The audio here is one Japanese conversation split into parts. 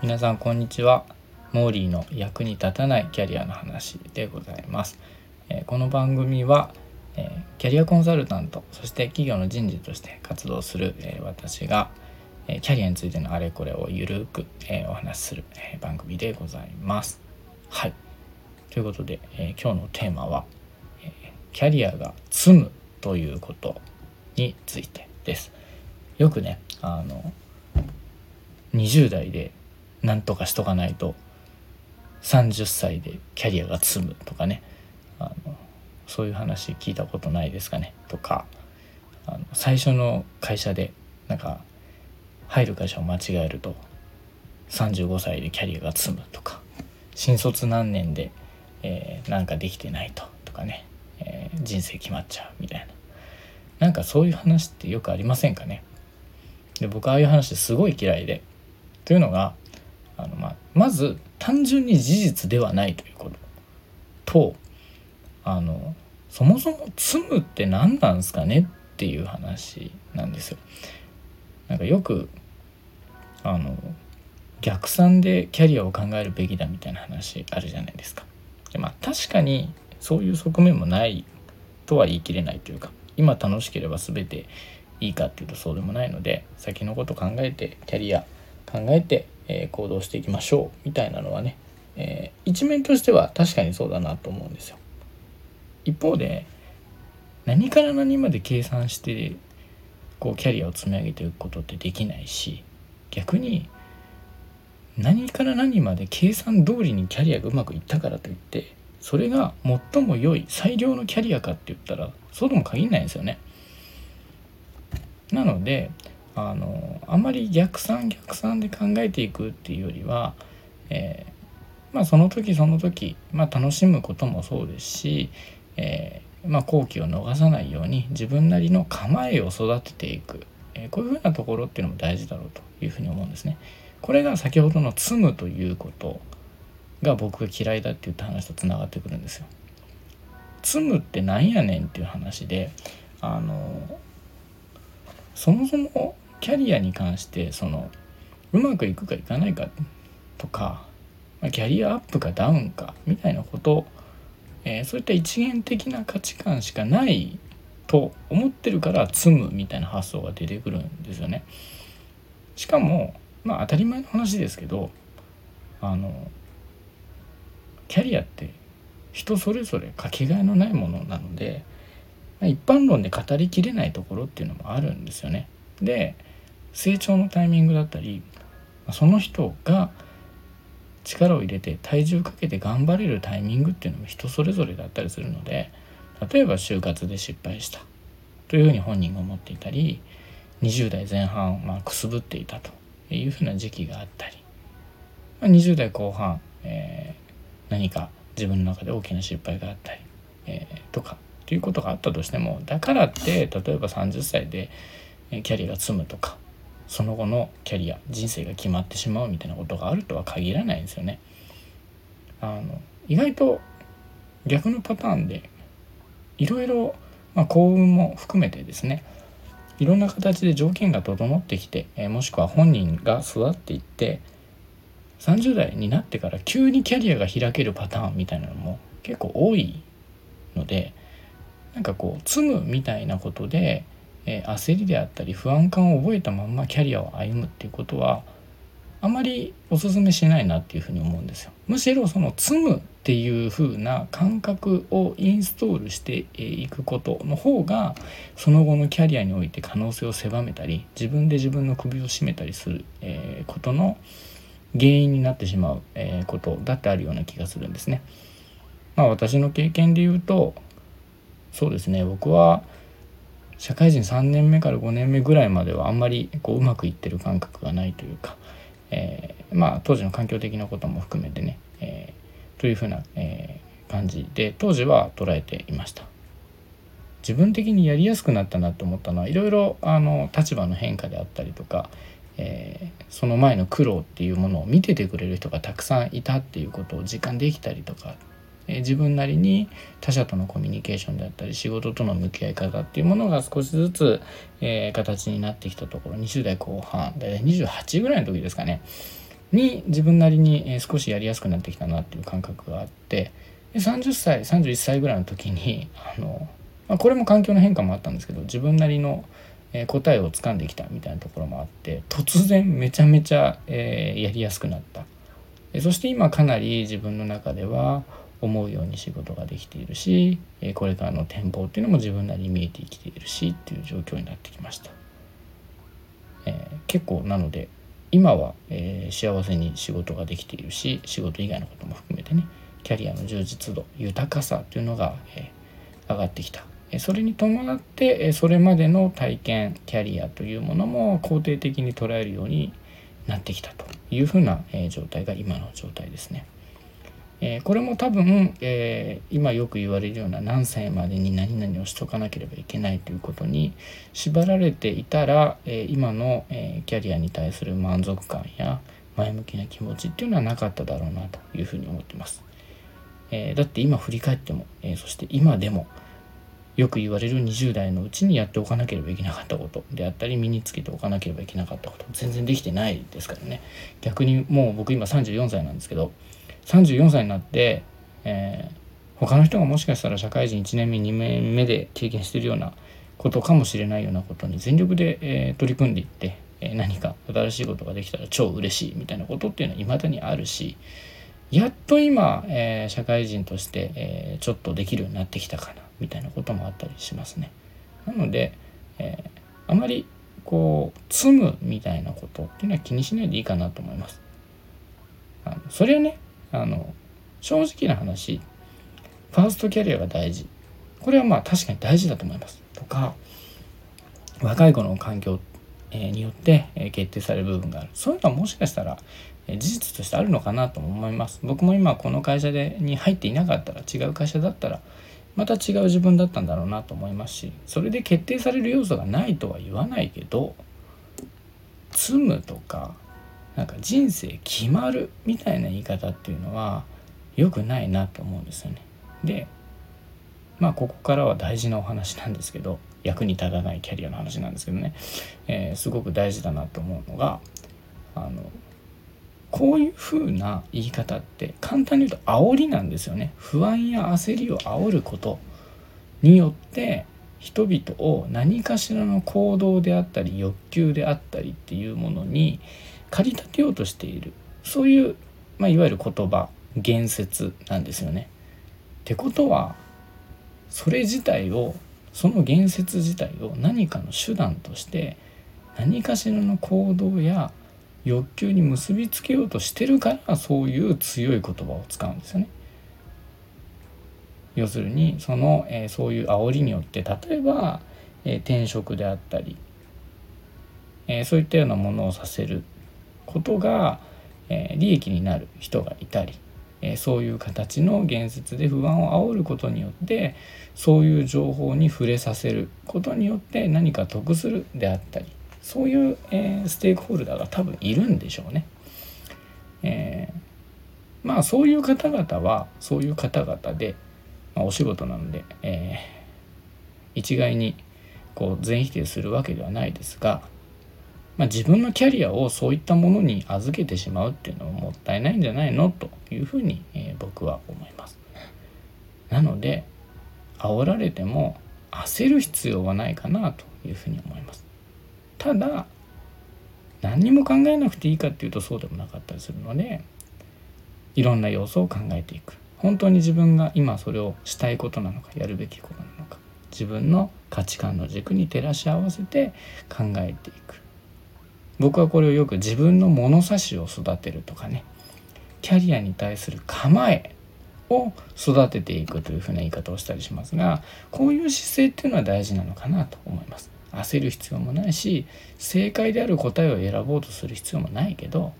皆さんこんにちは。モーリーの役に立たないキャリアの話でございます、えこの番組は、えキャリアコンサルタントそして企業の人事として活動する、え私が、えキャリアについてのあれこれをゆるく、えお話しする、え番組でございます。はい。ということで、え今日のテーマは、えキャリアが積むということについてです。よくねあの20代で何とかしとかないと30歳でキャリアが積むとかねあのそういう話聞いたことないですかねとかあの最初の会社でなんか入る会社を間違えると35歳でキャリアが積むとか新卒何年で、えー、なんかできてないととかね、人生決まっちゃうみたいななんかそういう話ってよくありませんかね？で僕ああいう話すごい嫌いでというのがあの、まあ、まず単純に事実ではないということとあのそもそも積むって何なんですかねっていう話なんですよ。なんかよくあの逆算でキャリアを考えるべきだみたいな話あるじゃないですか。でまあ確かにそういう側面もないとは言い切れないというか今楽しければ全ていいかっていうとそうでもないので先のこと考えてキャリア考えてえー、行動していきましょうみたいなのはね、えー、一面としては確かにそうだなと思うんですよ。一方で何から何まで計算してこうキャリアを積み上げていくことってできないし逆に何から何まで計算通りにキャリアがうまくいったからといってそれが最も良い最良のキャリアかって言ったらそうとも限らないんですよね。なのであのあんまり逆算逆算で考えていくっていうよりは、えー、まあ、その時その時、まあ、楽しむこともそうですし、えー、まあ、好機を逃さないように自分なりの構えを育てていく、えー、こういうふうなところっていうのも大事だろうというふうに思うんですね。これが先ほどの「積む」ということが僕が嫌いだって言った話とつながってくるんですよ。積むってなんやねんっていう話であのそもそもキャリアに関してそのうまくいくかいかないかとかキャリアアップかダウンかみたいなこと、えー、そういった一元的な価値観しかないと思ってるから積むみたいな発想が出てくるんですよね。しかもまあ当たり前の話ですけどあのキャリアって人それぞれかけがえのないものなのでま一般論で語りきれないところっていうのもあるんですよね。で成長のタイミングだったりその人が力を入れて体重かけて頑張れるタイミングっていうのも人それぞれだったりするので例えば就活で失敗したというふうに本人が思っていたり20代前半、まあ、くすぶっていたというふうな時期があったり、まあ、20代後半、え、何か自分の中で大きな失敗があったり、えー、とかということがあったとしてもだからって例えば30歳でキャリアが積むとかその後のキャリア人生が決まってしまうみたいなことがあるとは限らないんですよね。あの意外と逆のパターンでいろいろ、まあ、幸運も含めてですねいろんな形で条件が整ってきて、えもしくは本人が育っていって30代になってから急にキャリアが開けるパターンみたいなのも結構多いのでなんかこう積むみたいなことでえー、焦りであったり不安感を覚えたまんまキャリアを歩むっていうことはあまりおすすめしないなっていうふうに思うんですよ。むしろその積むっていう風な感覚をインストールしていくことの方がその後のキャリアにおいて可能性を狭めたり自分で自分の首を絞めたりする、ことの原因になってしまう、え、ことだってあるような気がするんですね。まあ私の経験で言うとそうですね僕は社会人3年目から5年目ぐらいまではあんまりこううまくいってる感覚がないというか、えー、まあ当時の環境的なことも含めてね、えー、というふうな、えー、感じで当時は捉えていました。自分的にやりやすくなったなと思ったのはいろいろあの立場の変化であったりとか、えー、その前の苦労っていうものを見ててくれる人がたくさんいたっていうことを実感できたりとかえ自分なりに他者とのコミュニケーションであったり仕事との向き合い方っていうものが少しずつ、えー、形になってきたところ20代後半大体28ぐらいの時ですかね。に自分なりに少しやりやすくなってきたなっていう感覚があってで30歳31歳ぐらいの時にあの、まあ、これも環境の変化もあったんですけど自分なりの答えをつかんできたみたいなところもあって突然めちゃめちゃ、え、やりやすくなった。そして今かなり自分の中では思うように仕事ができているしこれからの展望っていうのも自分なりに見えてきているしっていう状況になってきました、え、結構なので今は、え、幸せに仕事ができているし仕事以外のことも含めてねキャリアの充実度豊かさというのが、え、上がってきた。それに伴ってそれまでの体験キャリアというものも肯定的に捉えるようになってきたというふうな状態が今の状態ですね。これも多分、え、今よく言われるような何歳までに何々をしとかなければいけないということに縛られていたら、え、今の、え、キャリアに対する満足感や前向きな気持ちっていうのはなかっただろうなというふうに思ってます。えだって今振り返っても、えそして今でもよく言われる20代のうちにやっておかなければいけなかったことであったり身につけておかなければいけなかったこと全然できてないですからね。逆にもう僕今34歳なんですけど34歳になって、えー、他の人がもしかしたら社会人1年目2年目で経験してるようなことかもしれないようなことに全力で、えー、取り組んでいって、えー、何か新しいことができたら超嬉しいみたいなことっていうのは未だにあるしやっと今、えー、社会人として、えちょっとできるようになってきたかな。みたいなこともあったりしますね。なので、えあまりこう積むみたいなことっていうのは気にしないでいいかなと思います。あのそれはねあの正直な話ファーストキャリアが大事これはまあ確かに大事だと思いますとか若い子の環境によって決定される部分があるそういうのはもしかしたら事実としてあるのかなと思います僕も今この会社でに入っていなかったら違う会社だったらまた違う自分だったんだろうなと思いますしそれで決定される要素がないとは言わないけど積むとかなんか人生決まるみたいな言い方っていうのは良くないなと思うんですよね。でまあここからは大事なお話なんですけど役に立たないキャリアの話なんですけどね、えー、すごく大事だなと思うのがあのこういう風な言い方って簡単に言うと煽りなんですよね不安や焦りを煽ることによって人々を何かしらの行動であったり欲求であったりっていうものに駆り立てようとしているそういう、まあ、いわゆる言葉言説なんですよね。ってことはそれ自体をその言説自体を何かの手段として何かしらの行動や欲求に結びつけようとしてるからそういう強い言葉を使うんですよね。要するにその、えー、そういう煽りによって例えば、えー、転職であったり、えー、そういったようなものをさせることが、え利益になる人がいたり、えそういう形の言説で不安を煽ることによってそういう情報に触れさせることによって何か得するであったりそういう、えステークホルダーが多分いるんでしょうね。えー、まあそういう方々はそういう方々で、まあ、お仕事なので、えー、一概にこう全否定するわけではないですがまあ、自分のキャリアをそういったものに預けてしまうっていうのはもったいないんじゃないのというふうに、えー、僕は思います。なので煽られても焦る必要はないかなというふうに思います。ただ何にも考えなくていいかっていうとそうでもなかったりするのでいろんな要素を考えていく。本当に自分が今それをしたいことなのかやるべきことなのか。自分の価値観の軸に照らし合わせて考えていく。僕はこれをよく自分の物差しを育てるとかね。キャリアに対する構えを育てていくというふうな言い方をしたりしますがこういう姿勢っていうのは大事なのかなと思います。焦る必要もないし正解である答えを選ぼうとする必要もないけど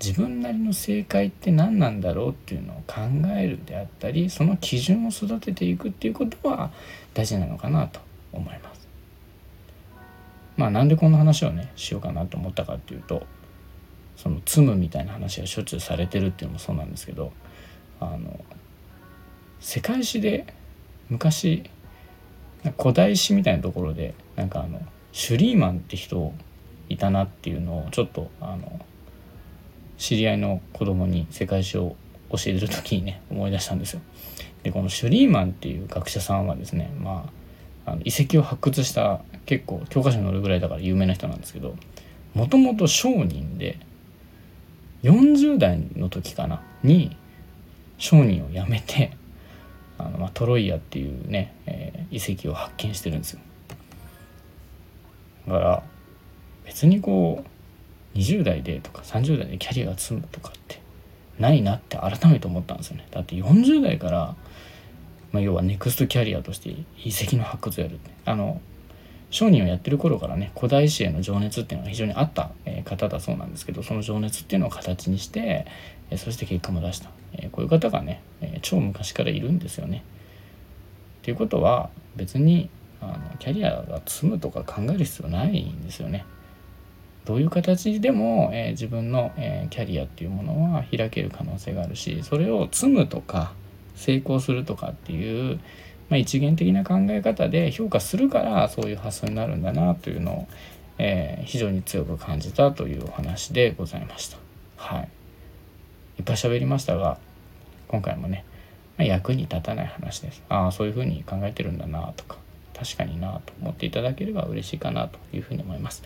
自分なりの正解って何なんだろうっていうのを考えるであったりその基準を育てていくっていうことは大事なのかなと思います。まあなんでこの話をねしようかなと思ったかっていうとその積むみたいな話がしょっちゅうされてるっていうのもそうなんですけどあの世界史で昔古代史みたいなところでなんかあのシュリーマンって人いたなっていうのをちょっとあの知り合いの子供に世界史を教えてる時にね思い出したんですよ。でこのシュリーマンっていう学者さんはですねまああの遺跡を発掘した結構教科書に載るぐらいだから有名な人なんですけどもともと商人で40代の時かなに商人を辞めてあの、まあ、トロイアっていうね、遺跡を発見してるんですよ。だから別にこう20代でとか30代でキャリアが積むとかってないなって改めて思ったんですよね。だって40代から、まあ、要はネクストキャリアとして遺跡の発掘をやるってあの商人をやってる頃からね古代史への情熱っていうのが非常にあった方だそうなんですけどその情熱っていうのを形にしてそして結果も出したこういう方がね超昔からいるんですよね。っていうことは別にあのキャリアが積むとか考える必要ないんですよね。どういう形でも、えー、自分の、えー、キャリアっていうものは開ける可能性があるしそれを積むとか成功するとかっていうまあ、一元的な考え方で評価するからそういう発想になるんだなというのを、えー、非常に強く感じたというお話でございました。はい。いっぱい喋りましたが今回もね、あ、役に立たない話です。ああそういうふうに考えてるんだなとか確かになと思っていただければ嬉しいかなというふうに思います。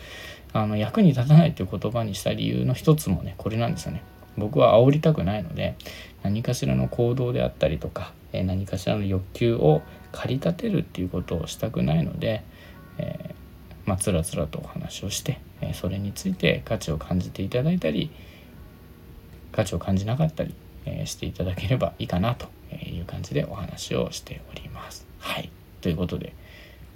あの役に立たないという言葉にした理由の一つもねこれなんですよね。僕は煽りたくないので何かしらの行動であったりとかえ何かしらの欲求を駆り立てるっていうことをしたくないので、えー、まあ、つらつらとお話をして、えそれについて価値を感じていただいたり価値を感じなかったり、えしていただければいいかなとえいう感じでお話をしております。はいということで、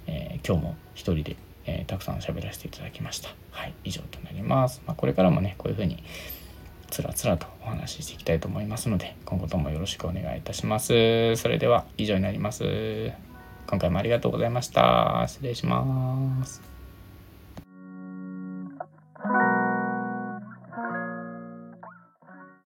えー、今日も一人で、えー、たくさん喋らせていただきました。はい、以上となります。まあ、これからもねこういうふうにつらつらとお話ししていきたいと思いますので今後ともよろしくお願いいたしますそれでは以上になります今回もありがとうございました失礼します